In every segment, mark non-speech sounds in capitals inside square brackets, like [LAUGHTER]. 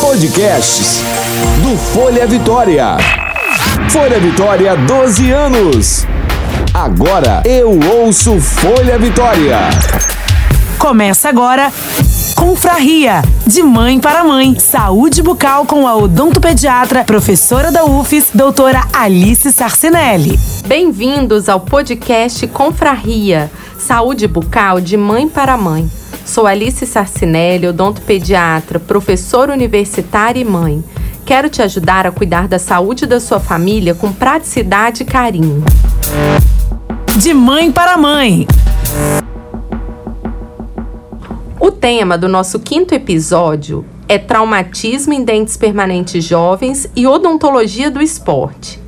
Podcasts do Folha Vitória. Folha Vitória, 12 anos. Agora eu ouço Folha Vitória. Começa agora Confraria, de mãe para mãe. Saúde bucal com a odontopediatra, professora da UFES, doutora Alice Sarcinelli. Bem-vindos ao podcast Confraria, Saúde bucal de mãe para mãe. Sou Alice Sarcinelli, odontopediatra, professora universitária e mãe. Quero te ajudar a cuidar da saúde da sua família com praticidade e carinho. De mãe para mãe. O tema do nosso quinto episódio é traumatismo em dentes permanentes jovens e odontologia do esporte.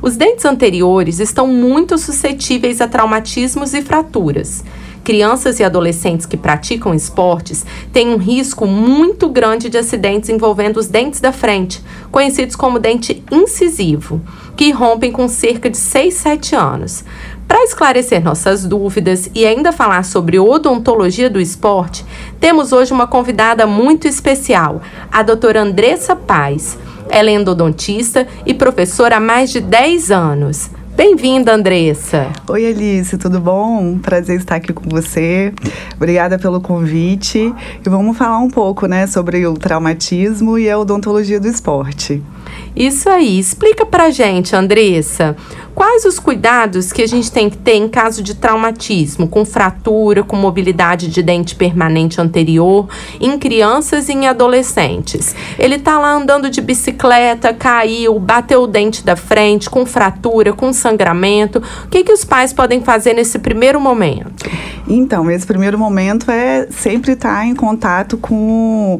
Os dentes anteriores estão muito suscetíveis a traumatismos e fraturas. Crianças e adolescentes que praticam esportes têm um risco muito grande de acidentes envolvendo os dentes da frente, conhecidos como dente incisivo, que rompem com cerca de 6, 7 anos. Para esclarecer nossas dúvidas e ainda falar sobre odontologia do esporte, temos hoje uma convidada muito especial, a doutora Andressa Paz. Ela é endodontista e professora há mais de 10 anos. Bem-vinda, Andressa. Oi, Alice, tudo bom? Prazer estar aqui com você. Obrigada pelo convite. E vamos falar um pouco, né, sobre o traumatismo e a odontologia do esporte. Isso aí. Explica pra gente, Andressa, quais os cuidados que a gente tem que ter em caso de traumatismo, com fratura, com mobilidade de dente permanente anterior, em crianças e em adolescentes. Ele tá lá andando de bicicleta, caiu, bateu o dente da frente, com fratura, com sangramento. O que, que os pais podem fazer nesse primeiro momento? Então, esse primeiro momento é sempre estar em contato com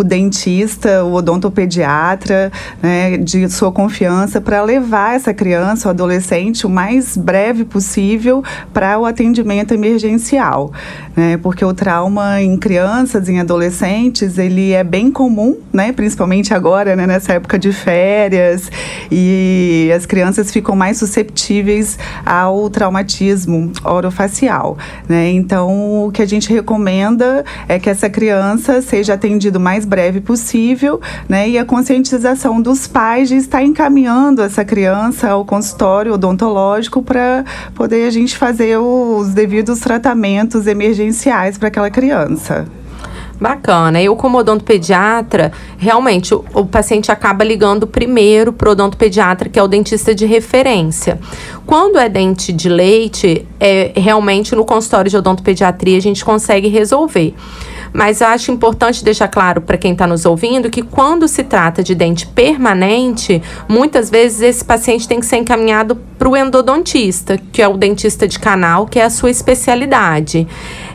o dentista, o odontopediatra, né, de sua confiança para levar essa criança ou adolescente o mais breve possível para o atendimento emergencial, né, porque o trauma em crianças, em adolescentes, ele é bem comum, né, principalmente agora, né, nessa época de férias e as crianças ficam mais susceptíveis ao traumatismo orofacial, né, então o que a gente recomenda é que essa criança seja atendida mais mais breve possível, né? E a conscientização dos pais de estar encaminhando essa criança ao consultório odontológico para poder a gente fazer os devidos tratamentos emergenciais para aquela criança. Bacana. Eu, como odontopediatra, realmente o, o paciente acaba ligando primeiro para o odontopediatra, que é o dentista de referência. Quando é dente de leite, é, realmente no consultório de odontopediatria a gente consegue resolver. Mas acho importante deixar claro para quem está nos ouvindo que quando se trata de dente permanente, muitas vezes esse paciente tem que ser encaminhado para o endodontista, que é o dentista de canal, que é a sua especialidade.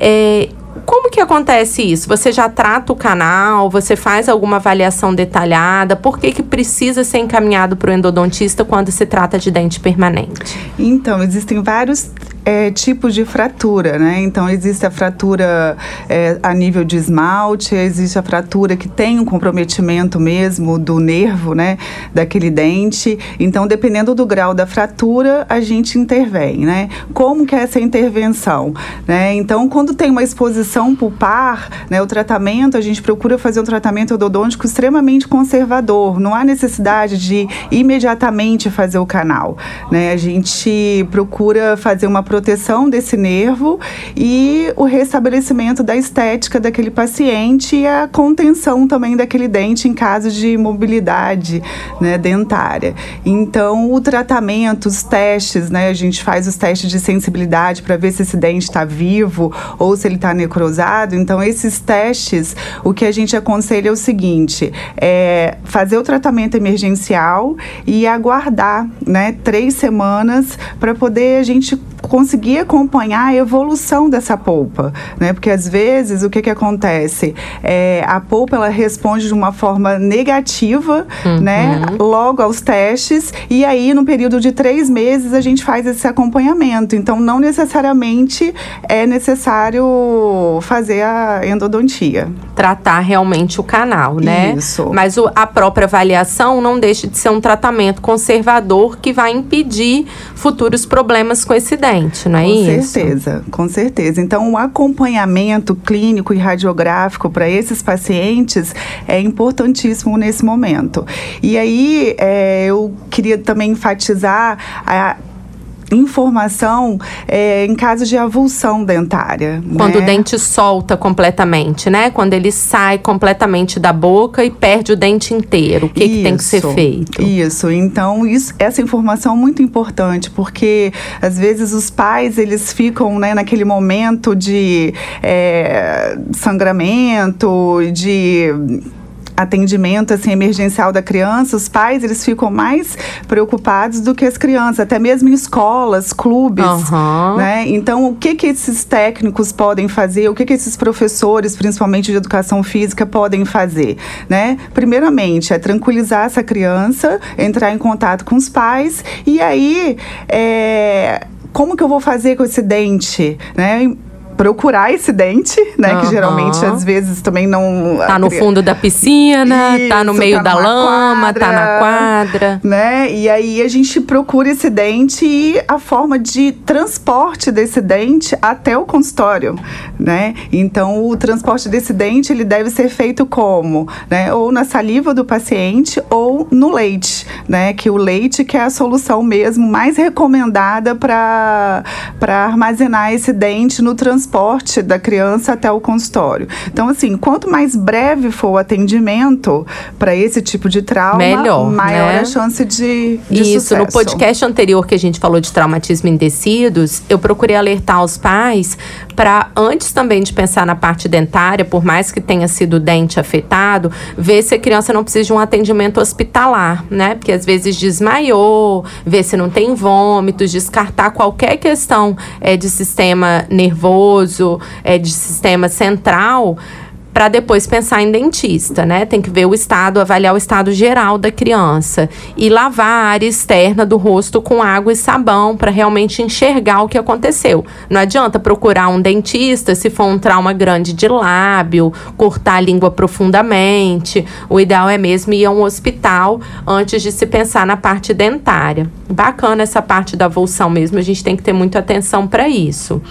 É, como que acontece isso? Você já trata o canal? Você faz alguma avaliação detalhada? Por que, que precisa ser encaminhado para o endodontista quando se trata de dente permanente? Então, existem vários é, tipos de fratura, né? Então, existe a fratura é, a nível de esmalte, existe a fratura que tem um comprometimento mesmo do nervo, né? Daquele dente. Então, dependendo do grau da fratura, a gente intervém, né? Como que é essa intervenção? Né? Então, quando tem uma exposição pulpar, né? O tratamento, a gente procura fazer um tratamento odontológico extremamente conservador. Não há necessidade de imediatamente fazer o canal, né? A gente procura fazer uma proteção desse nervo e o restabelecimento da estética daquele paciente e a contenção também daquele dente em caso de mobilidade né, dentária. Então, o tratamento, os testes, né, a gente faz os testes de sensibilidade para ver se esse dente está vivo ou se ele está necrosado. Então, esses testes, o que a gente aconselha é o seguinte: é fazer o tratamento emergencial e aguardar né, três semanas para poder a gente conseguir acompanhar a evolução dessa polpa, né? Porque às vezes o que que acontece? É, a polpa ela responde de uma forma negativa, uhum. né? Logo aos testes e aí no período de três meses a gente faz esse acompanhamento. Então não necessariamente é necessário fazer a endodontia. Tratar realmente o canal, né? Isso. Mas o, a própria avaliação não deixa de ser um tratamento conservador que vai impedir futuros problemas com esse dente, não é com isso? Com certeza, com certeza. Então, o acompanhamento clínico e radiográfico para esses pacientes é importantíssimo nesse momento. E aí, é, eu queria também enfatizar a informação é, em caso de avulsão dentária. Quando né? o dente solta completamente, né? Quando ele sai completamente da boca e perde o dente inteiro. O que, que tem que ser feito? Isso. Então, isso, essa informação é muito importante, porque às vezes os pais eles ficam né, naquele momento de é, sangramento, de atendimento assim emergencial da criança, os pais eles ficam mais preocupados do que as crianças, até mesmo em escolas, clubes, uhum. né? Então, o que que esses técnicos podem fazer? O que que esses professores, principalmente de educação física, podem fazer, né? Primeiramente, é tranquilizar essa criança, entrar em contato com os pais e aí é, como que eu vou fazer com esse dente, né? Procurar esse dente, né? Uhum. Que geralmente, às vezes, também não... Tá no fundo da piscina, Isso, tá no meio tá da lama, quadra, tá na quadra. Né? E aí, a gente procura esse dente e a forma de transporte desse dente até o consultório, né? Então, o transporte desse dente, ele deve ser feito como? Né? Ou na saliva do paciente ou no leite, né? Que o leite que é a solução mesmo mais recomendada para armazenar esse dente no transporte transporte da criança até o consultório. Então, assim, quanto mais breve for o atendimento para esse tipo de trauma, Melhor, maior né? a chance de, de Isso, sucesso. no podcast anterior que a gente falou de traumatismo em tecidos, eu procurei alertar os pais para, antes também de pensar na parte dentária, por mais que tenha sido o dente afetado, ver se a criança não precisa de um atendimento hospitalar, né? Porque às vezes desmaiou, ver se não tem vômitos, descartar qualquer questão é, de sistema nervoso é, de sistema central para depois pensar em dentista, né? Tem que ver o estado, avaliar o estado geral da criança e lavar a área externa do rosto com água e sabão para realmente enxergar o que aconteceu. Não adianta procurar um dentista se for um trauma grande de lábio, cortar a língua profundamente. O ideal é mesmo ir a um hospital antes de se pensar na parte dentária. Bacana essa parte da avulsão mesmo, a gente tem que ter muita atenção para isso.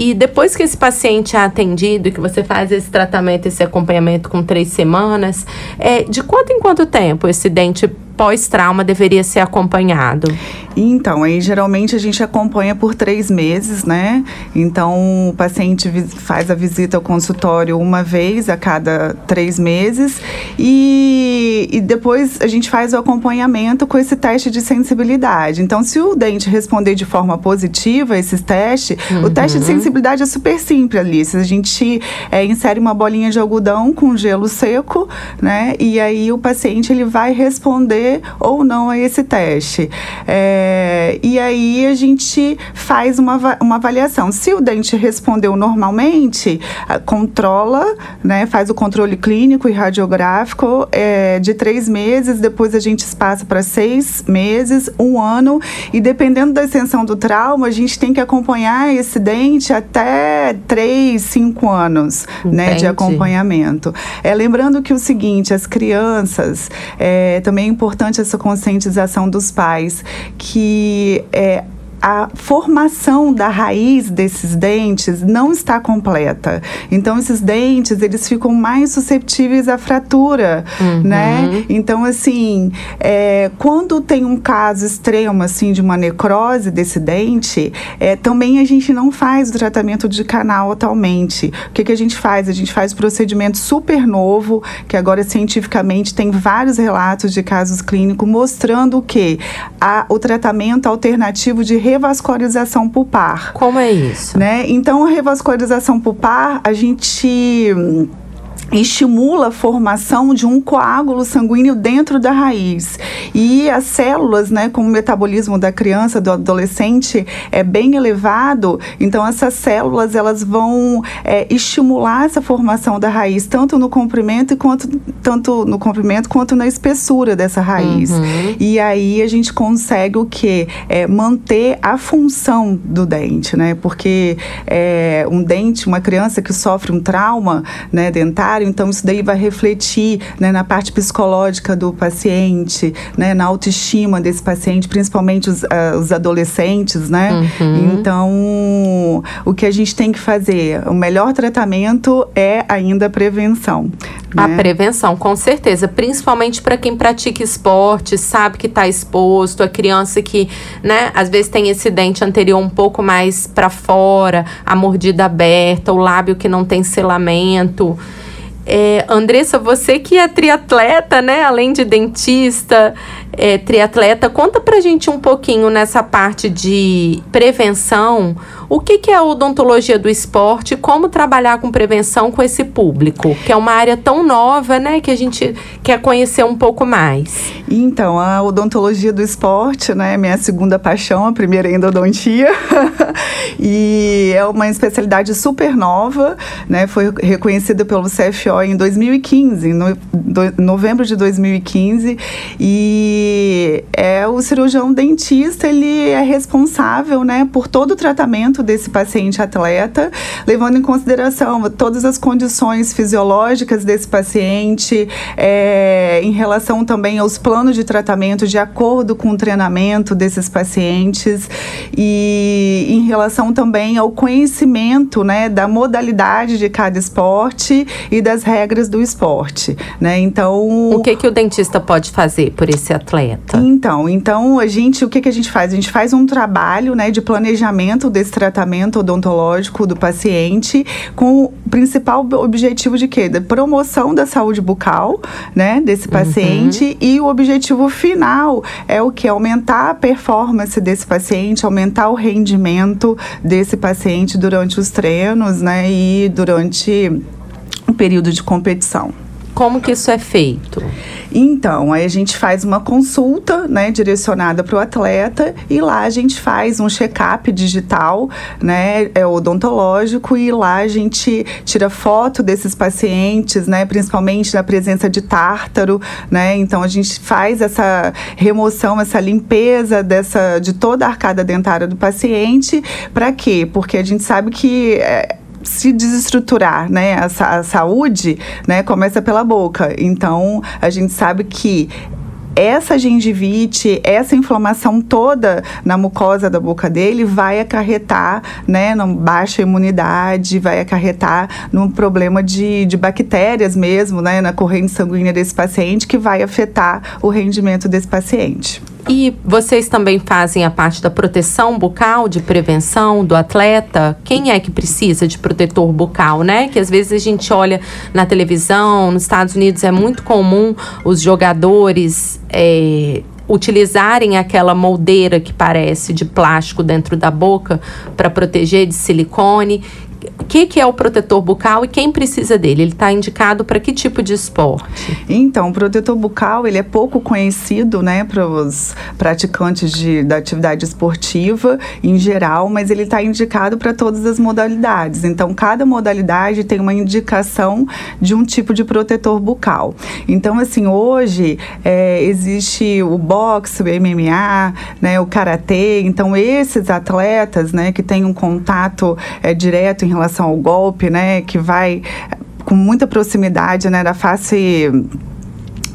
E depois que esse paciente é atendido, que você faz esse tratamento, esse acompanhamento com três semanas, é, de quanto em quanto tempo esse dente pós-trauma deveria ser acompanhado? Então, aí geralmente a gente acompanha por três meses, né? Então, o paciente faz a visita ao consultório uma vez a cada três meses e, e depois a gente faz o acompanhamento com esse teste de sensibilidade. Então, se o dente responder de forma positiva a esse teste, uhum. o teste de sensibilidade é super simples, Alice. A gente é, insere uma bolinha de algodão com gelo seco, né? E aí o paciente ele vai responder ou não a esse teste. É, e aí a gente faz uma, uma avaliação. Se o dente respondeu normalmente, controla, né, faz o controle clínico e radiográfico é, de três meses, depois a gente passa para seis meses, um ano, e dependendo da extensão do trauma, a gente tem que acompanhar esse dente até três, cinco anos né, de acompanhamento. É, lembrando que o seguinte, as crianças, é, também é importante importante essa conscientização dos pais que é, a formação da raiz desses dentes não está completa. Então esses dentes eles ficam mais susceptíveis à fratura, uhum. né? Então assim, é, quando tem um caso extremo assim de uma necrose desse dente, é, também a gente não faz o tratamento de canal atualmente. O que, que a gente faz? A gente faz um procedimento super novo que agora cientificamente tem vários relatos de casos clínicos mostrando o que a, o tratamento alternativo de revascularização pulpar. Como é isso? Né? Então, a revascularização pulpar, a gente estimula a formação de um coágulo sanguíneo dentro da raiz. E as células, né, como o metabolismo da criança, do adolescente é bem elevado, então essas células elas vão é, estimular essa formação da raiz, tanto no comprimento quanto tanto no comprimento quanto na espessura dessa raiz. Uhum. E aí a gente consegue o que? É, manter a função do dente, né? Porque é, um dente, uma criança que sofre um trauma né, dentário, então isso daí vai refletir né, na parte psicológica do paciente, né, na autoestima desse paciente, principalmente os, uh, os adolescentes, né? Uhum. Então, o que a gente tem que fazer? O melhor tratamento é ainda a prevenção. A né? prevenção, com certeza, principalmente para quem pratica esporte, sabe que está exposto, a criança que, né, às vezes tem esse dente anterior um pouco mais para fora, a mordida aberta, o lábio que não tem selamento. É, Andressa, você que é triatleta, né? Além de dentista, é, triatleta, conta pra gente um pouquinho nessa parte de prevenção. O que, que é a odontologia do esporte? Como trabalhar com prevenção com esse público? Que é uma área tão nova, né? Que a gente quer conhecer um pouco mais. Então, a odontologia do esporte, né? Minha segunda paixão, a primeira é endodontia. [LAUGHS] e é uma especialidade super nova, né? Foi reconhecida pelo CFO em 2015, no do, novembro de 2015. E é o cirurgião dentista, ele é responsável, né? Por todo o tratamento desse paciente atleta, levando em consideração todas as condições fisiológicas desse paciente, é, em relação também aos planos de tratamento de acordo com o treinamento desses pacientes e em relação também ao conhecimento né, da modalidade de cada esporte e das regras do esporte. Né? Então, o que, que o dentista pode fazer por esse atleta? Então, então a gente, o que, que a gente faz? A gente faz um trabalho né, de planejamento desse tratamento odontológico do paciente com o principal objetivo de quê? Da promoção da saúde bucal, né, desse uhum. paciente uhum. e o objetivo final é o que? Aumentar a performance desse paciente, aumentar o rendimento desse paciente durante os treinos, né, e durante o período de competição. Como que isso é feito? Então, aí a gente faz uma consulta, né, direcionada para o atleta e lá a gente faz um check-up digital, né, é odontológico e lá a gente tira foto desses pacientes, né, principalmente da presença de tártaro, né, então a gente faz essa remoção, essa limpeza dessa de toda a arcada dentária do paciente, para quê? Porque a gente sabe que é, se desestruturar, né? A, a, saúde, né, começa pela boca. Então, a gente sabe que essa gengivite, essa inflamação toda na mucosa da boca dele vai acarretar, né, numa baixa imunidade, vai acarretar num problema de, de bactérias mesmo, né, na corrente sanguínea desse paciente, que vai afetar o rendimento desse paciente. E vocês também fazem a parte da proteção bucal, de prevenção do atleta? Quem é que precisa de protetor bucal, né? Que às vezes a gente olha na televisão, nos Estados Unidos é muito comum os jogadores é, utilizarem aquela moldeira que parece de plástico dentro da boca para proteger de silicone o que, que é o protetor bucal e quem precisa dele? Ele está indicado para que tipo de esporte? Então, o protetor bucal ele é pouco conhecido, né, para os praticantes de, da atividade esportiva em geral, mas ele está indicado para todas as modalidades. Então, cada modalidade tem uma indicação de um tipo de protetor bucal. Então, assim, hoje é, existe o boxe, o MMA, né, o karatê. Então, esses atletas, né, que têm um contato é, direto em relação ao golpe, né, que vai com muita proximidade, né, da face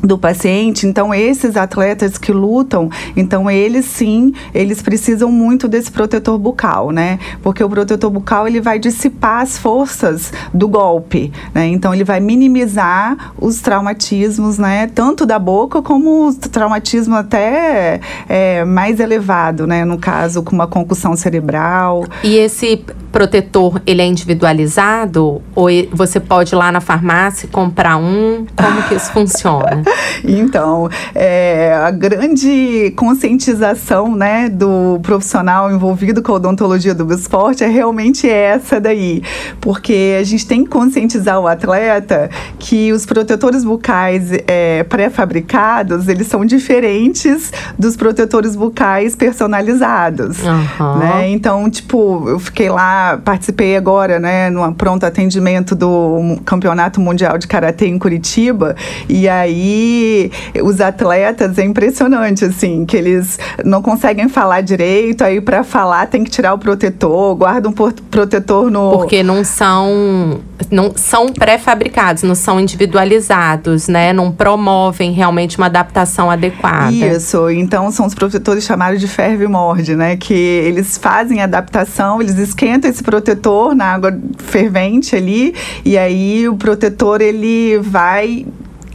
do paciente. Então, esses atletas que lutam, então eles sim, eles precisam muito desse protetor bucal, né? Porque o protetor bucal ele vai dissipar as forças do golpe, né? Então, ele vai minimizar os traumatismos, né? Tanto da boca como o traumatismo até é, mais elevado, né? No caso, com uma concussão cerebral. E esse protetor, ele é individualizado? Ou você pode ir lá na farmácia comprar um? Como que isso funciona? [LAUGHS] Então, é, a grande conscientização né, do profissional envolvido com a odontologia do esporte é realmente essa daí. Porque a gente tem que conscientizar o atleta que os protetores bucais é, pré-fabricados, eles são diferentes dos protetores bucais personalizados. Uhum. Né? Então, tipo, eu fiquei lá, participei agora, né, no pronto atendimento do Campeonato Mundial de Karatê em Curitiba, e aí os atletas, é impressionante, assim, que eles não conseguem falar direito, aí para falar tem que tirar o protetor, guarda um protetor no... Porque não são, não são pré-fabricados, não são individualizados, né, não promovem realmente uma adaptação adequada. Isso, então são os protetores chamados de ferve morde, né, que eles fazem adaptação, eles esquentam esse protetor na água fervente ali, e aí o protetor ele vai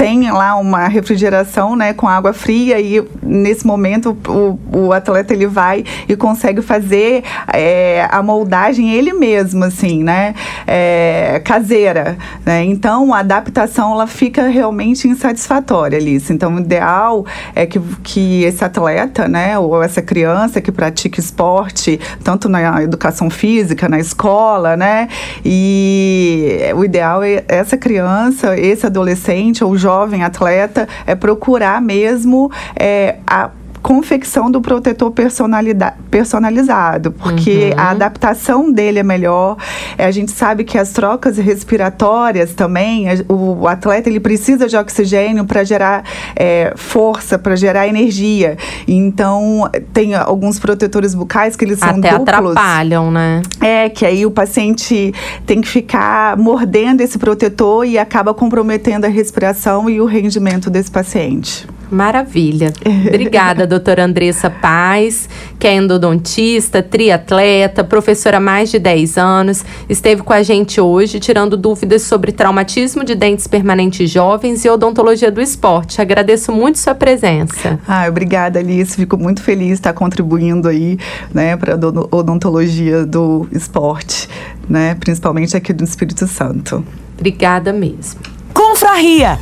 tem lá uma refrigeração, né, com água fria e nesse momento o, o atleta ele vai e consegue fazer é, a moldagem ele mesmo, assim, né, é, caseira, né? Então a adaptação ela fica realmente insatisfatória, Alice. Então o ideal é que, que esse atleta, né, ou essa criança que pratica esporte, tanto na educação física, na escola, né, e o ideal é essa criança, esse adolescente ou jovem jovem atleta é procurar mesmo é, a confecção do protetor personalizado, porque uhum. a adaptação dele é melhor. É, a gente sabe que as trocas respiratórias também, o, o atleta ele precisa de oxigênio para gerar é, força, para gerar energia. Então, tem alguns protetores bucais que eles são Até duplos. atrapalham, né? É, que aí o paciente tem que ficar mordendo esse protetor e acaba comprometendo a respiração e o rendimento desse paciente. Maravilha. Obrigada, doutora Andressa Paz, que é endodontista, triatleta, professora há mais de 10 anos. Esteve com a gente hoje tirando dúvidas sobre traumatismo de dentes permanentes jovens e odontologia do esporte. Agradeço muito sua presença. Ah, obrigada, Alice. Fico muito feliz de estar contribuindo aí, né, para a odontologia do esporte, né, principalmente aqui do Espírito Santo. Obrigada mesmo. Confraria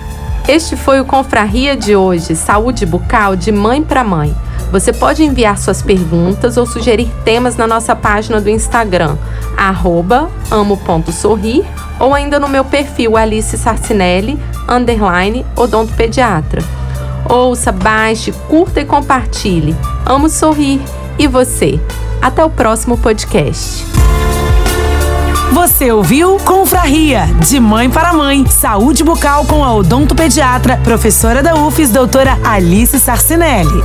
este foi o Confraria de hoje, Saúde Bucal de Mãe para Mãe. Você pode enviar suas perguntas ou sugerir temas na nossa página do Instagram, amo.sorrir, ou ainda no meu perfil Alice Sarcinelli, underline odontopediatra. Ouça, baixe, curta e compartilhe. Amo sorrir. E você? Até o próximo podcast. Você ouviu Confraria, de mãe para mãe. Saúde bucal com a odontopediatra, professora da UFES, doutora Alice Sarcinelli.